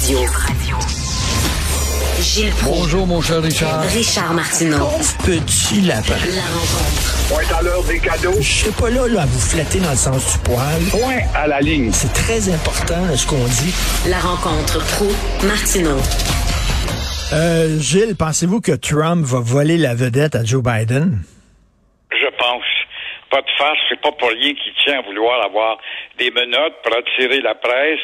Radio. Gilles Proulx. Bonjour, mon cher Richard. Richard Martineau. Petit lapin. La rencontre. Point à l'heure des cadeaux. Je suis pas là, là à vous flatter dans le sens du poil. Point à la ligne. C'est très important ce qu'on dit. La rencontre pro martineau Euh, Gilles, pensez-vous que Trump va voler la vedette à Joe Biden? Je pense. Pas de farce, c'est pas pour rien qu'il tient à vouloir avoir des menottes pour attirer la presse.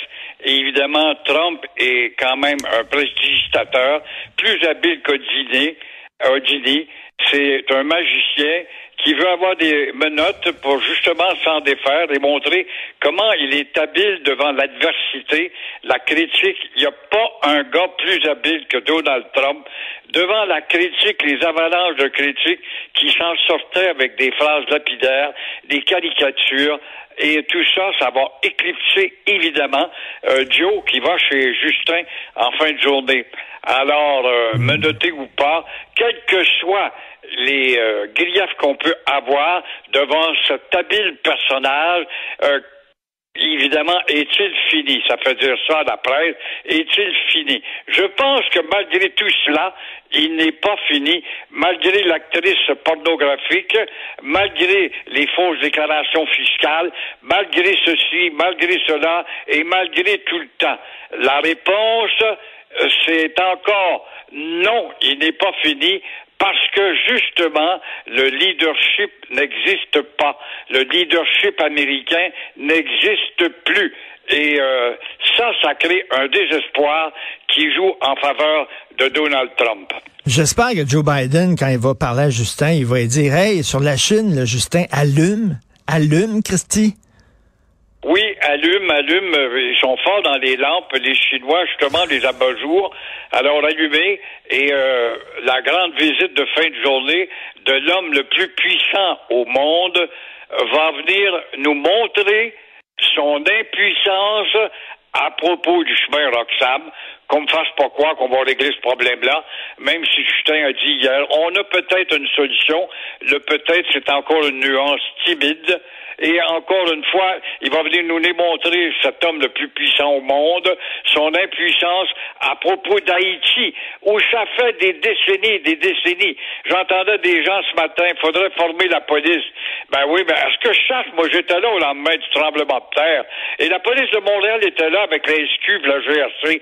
Évidemment, Trump est quand même un prestidigitateur, plus habile qu'Odini. C'est un magicien qui veut avoir des menottes pour justement s'en défaire et montrer comment il est habile devant l'adversité, la critique. Il n'y a pas un gars plus habile que Donald Trump devant la critique, les avalanches de critiques qui s'en sortaient avec des phrases lapidaires, des caricatures. Et tout ça, ça va éclipser évidemment euh, Joe qui va chez Justin en fin de journée. Alors, euh, menotté ou pas, quels que soient les euh, griefs qu'on peut avoir devant cet habile personnage, euh, Évidemment, est-il fini? Ça fait dire ça à la presse. Est-il fini? Je pense que malgré tout cela, il n'est pas fini, malgré l'actrice pornographique, malgré les fausses déclarations fiscales, malgré ceci, malgré cela, et malgré tout le temps. La réponse, euh, c'est encore non, il n'est pas fini parce que justement, le leadership n'existe pas. Le leadership américain n'existe plus. Et euh, ça, ça crée un désespoir qui joue en faveur de Donald Trump. J'espère que Joe Biden, quand il va parler à Justin, il va dire Hey, sur la Chine, le Justin, allume, allume, Christy. Oui, allume, allume. Ils sont forts dans les lampes, les Chinois, justement, les abat-jours. Alors, allumez. Et euh, la grande visite de fin de journée de l'homme le plus puissant au monde va venir nous montrer son impuissance à propos du chemin Roxham, qu'on ne fasse pas quoi qu'on va régler ce problème-là, même si Justin a dit hier, on a peut-être une solution, le peut-être c'est encore une nuance timide, et encore une fois, il va venir nous démontrer, cet homme le plus puissant au monde, son impuissance à propos d'Haïti, où ça fait des décennies, des décennies. J'entendais des gens ce matin, il faudrait former la police. Ben oui, ben est-ce que cherche? Moi, j'étais là au lendemain du tremblement de terre? Et la police de Montréal était là avec la SQ, la GRC.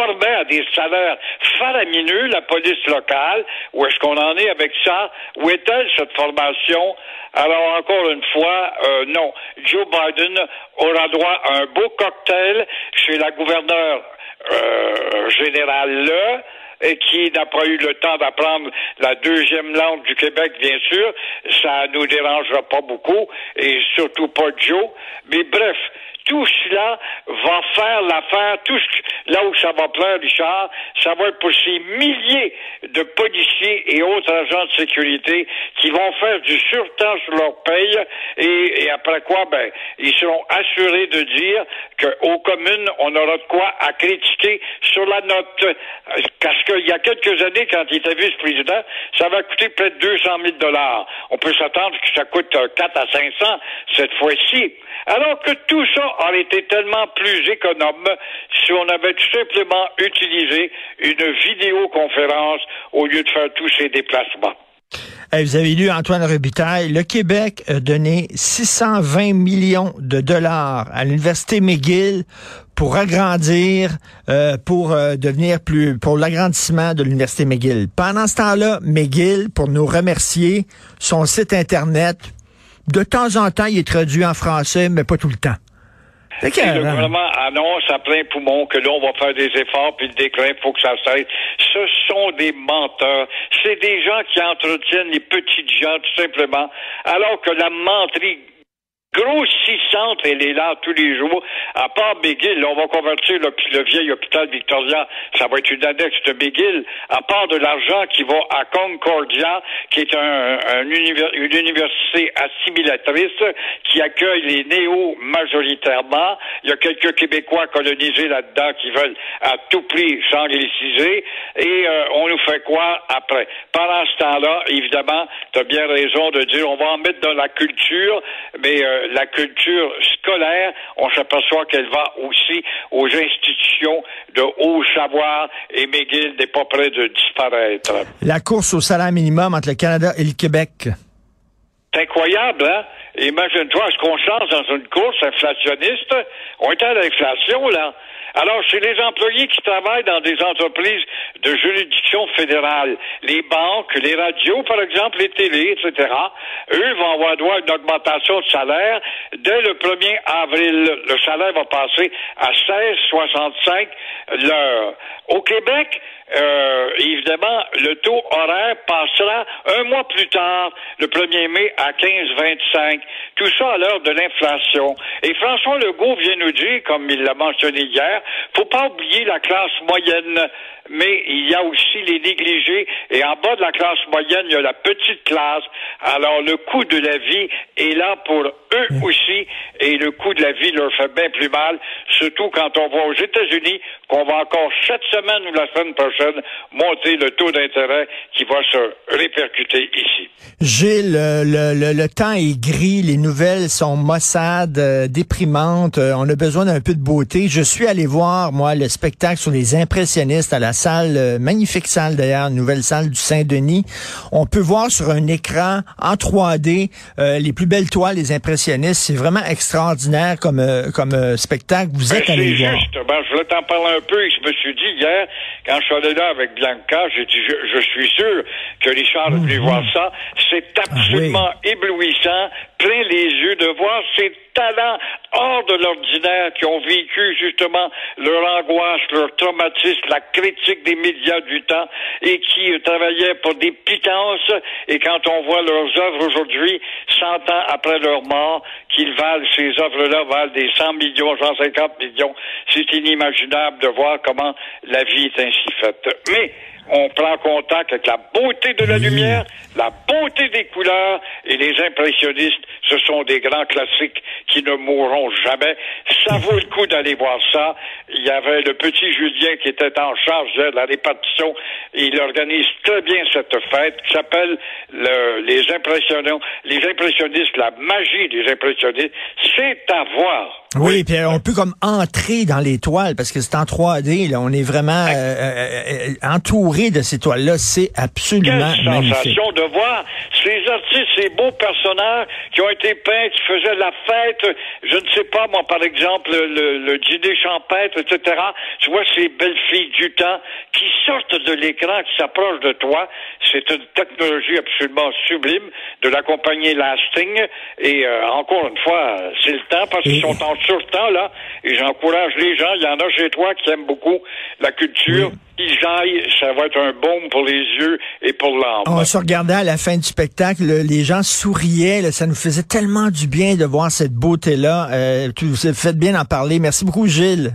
Formait à des salaires faramineux la police locale. Où est-ce qu'on en est avec ça? Où est-elle, cette formation? Alors, encore une fois, euh, non. Joe Biden aura droit à un beau cocktail chez la gouverneure euh, générale là et qui n'a pas eu le temps d'apprendre la deuxième langue du Québec, bien sûr. Ça nous dérangera pas beaucoup, et surtout pas Joe. Mais bref, tout cela va faire l'affaire, tout ce, là où ça va plaire, Richard, ça va être pour ces milliers de policiers et autres agents de sécurité qui vont faire du surtemps sur leur paye et, et après quoi, ben, ils seront assurés de dire qu'aux communes, on aura de quoi à critiquer sur la note. Parce qu'il y a quelques années, quand il était vice-président, ça va coûter près de 200 000 dollars. On peut s'attendre que ça coûte 4 à 500 cette fois-ci. Alors que tout ça aurait été tellement plus économe si on avait tout simplement utilisé une vidéoconférence au lieu de faire tous ces déplacements. Vous avez lu Antoine Robitaille. Le Québec a donné 620 millions de dollars à l'université McGill pour agrandir, euh, pour euh, devenir plus, pour l'agrandissement de l'université McGill. Pendant ce temps-là, McGill, pour nous remercier, son site internet, de temps en temps, il est traduit en français, mais pas tout le temps. Et le gouvernement annonce à plein poumon que là, on va faire des efforts, puis le déclin, faut que ça cesse. Ce sont des menteurs. C'est des gens qui entretiennent les petites gens, tout simplement, alors que la menterie grossissante, elle est là tous les jours. À part McGill, on va convertir le, le, vieil hôpital Victoria, ça va être une annexe de McGill. À part de l'argent qui va à Concordia, qui est un, un univers, une université assimilatrice qui accueille les néo majoritairement. Il y a quelques Québécois colonisés là-dedans qui veulent à tout prix s'angliciser. Et euh, on nous fait quoi après? Pendant ce temps-là, évidemment, tu as bien raison de dire on va en mettre dans la culture, mais euh, la culture scolaire, on s'aperçoit qu'elle va aussi aux institutions de haut savoir et McGill n'est pas près de disparaître. La course au salaire minimum entre le Canada et le Québec. C'est incroyable, hein? Imagine-toi, est-ce qu'on change dans une course inflationniste? On est à l'inflation, là. Alors, c'est les employés qui travaillent dans des entreprises de juridiction fédérale, les banques, les radios, par exemple, les télés, etc., eux vont avoir droit à une augmentation de salaire. Dès le 1er avril, le salaire va passer à 16,65 l'heure. Au Québec, euh, évidemment, le taux horaire passera un mois plus tard, le 1er mai, à 15,25. Tout ça à l'heure de l'inflation. Et François Legault vient nous dire, comme il l'a mentionné hier, faut pas oublier la classe moyenne, mais il y a aussi les négligés. Et en bas de la classe moyenne, il y a la petite classe. Alors, le coût de la vie est là pour eux aussi, et le coût de la vie leur fait bien plus mal, surtout quand on voit aux États-Unis qu'on va encore cette semaine ou la semaine prochaine monter le taux d'intérêt qui va se répercuter ici. Gilles, le, le, le, temps est gris, les nouvelles sont maussades, euh, déprimantes, euh, on a besoin d'un peu de beauté. Je suis allé voir, moi, le spectacle sur les impressionnistes à la salle, euh, magnifique salle d'ailleurs, nouvelle salle du Saint-Denis. On peut voir sur un écran en 3D les plus belles toiles des impressionnistes. C'est vraiment extraordinaire comme, comme spectacle. Vous êtes ben, allé voir. juste. Ben, je voulais t'en parler un peu. Je me suis dit hier, quand je suis allé là avec j'ai dit, je, je, suis sûr que Richard a pu voir ça. C'est absolument ah, oui. éblouissant, plein les yeux de voir ces talents hors de l'ordinaire qui ont vécu justement leur angoisse, leur traumatisme, la critique des médias du temps et qui euh, travaillaient pour des pitances. Et quand on voit leurs œuvres aujourd'hui, 100 ans après leur mort, qu'ils valent, ces œuvres-là valent des 100 millions, 150 millions, c'est inimaginable de voir comment la vie est ainsi faite. Mais on prend contact avec la beauté de la lumière, la beauté des couleurs et les impressionnistes, ce sont des grands classiques qui ne mourront jamais. Ça vaut le coup d'aller voir ça. Il y avait le petit Julien qui était en charge de la répartition. Il organise très bien cette fête qui s'appelle le, les impressionnistes, les impressionnistes, la magie des impressionnistes. C'est à voir. Oui, puis on peut comme entrer dans les toiles parce que c'est en 3D. Là, on est vraiment euh, euh, entouré de ces toiles-là. C'est absolument Quelle magnifique. sensation de voir ces artistes, ces beaux personnages qui ont été peints, qui faisaient la fête. Je ne sais pas, moi, par exemple, le, le dîner champêtre, etc. Tu vois ces belles filles du temps qui sortent de l'écran, qui s'approchent de toi. C'est une technologie absolument sublime de la compagnie Lasting. Et euh, encore une fois, c'est le temps parce qu'ils sont en sur temps, là, et j'encourage les gens, il y en a chez toi qui aiment beaucoup la culture. Ils aillent, ça va être un baume pour les yeux et pour l'âme. On se regardait à la fin du spectacle, les gens souriaient, là, ça nous faisait tellement du bien de voir cette beauté-là. Euh, vous faites bien d'en parler. Merci beaucoup, Gilles.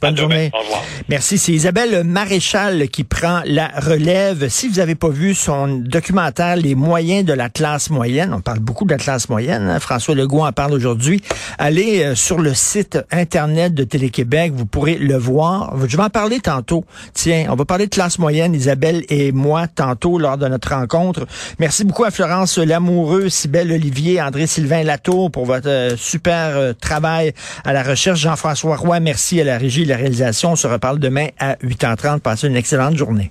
Bonne journée. Au revoir. Merci. C'est Isabelle Maréchal qui prend la relève. Si vous n'avez pas vu son documentaire Les moyens de la classe moyenne, on parle beaucoup de la classe moyenne, hein? François Legault en parle aujourd'hui, allez euh, sur le site Internet de Télé-Québec, vous pourrez le voir. Je vais en parler tantôt. Tiens, on va parler de classe moyenne, Isabelle et moi, tantôt lors de notre rencontre. Merci beaucoup à Florence Lamoureux, Sybelle Olivier, André-Sylvain Latour pour votre euh, super euh, travail à la recherche. Jean-François Roy, merci à la régie la réalisation. On se reparle demain à 8h30. Passez une excellente journée.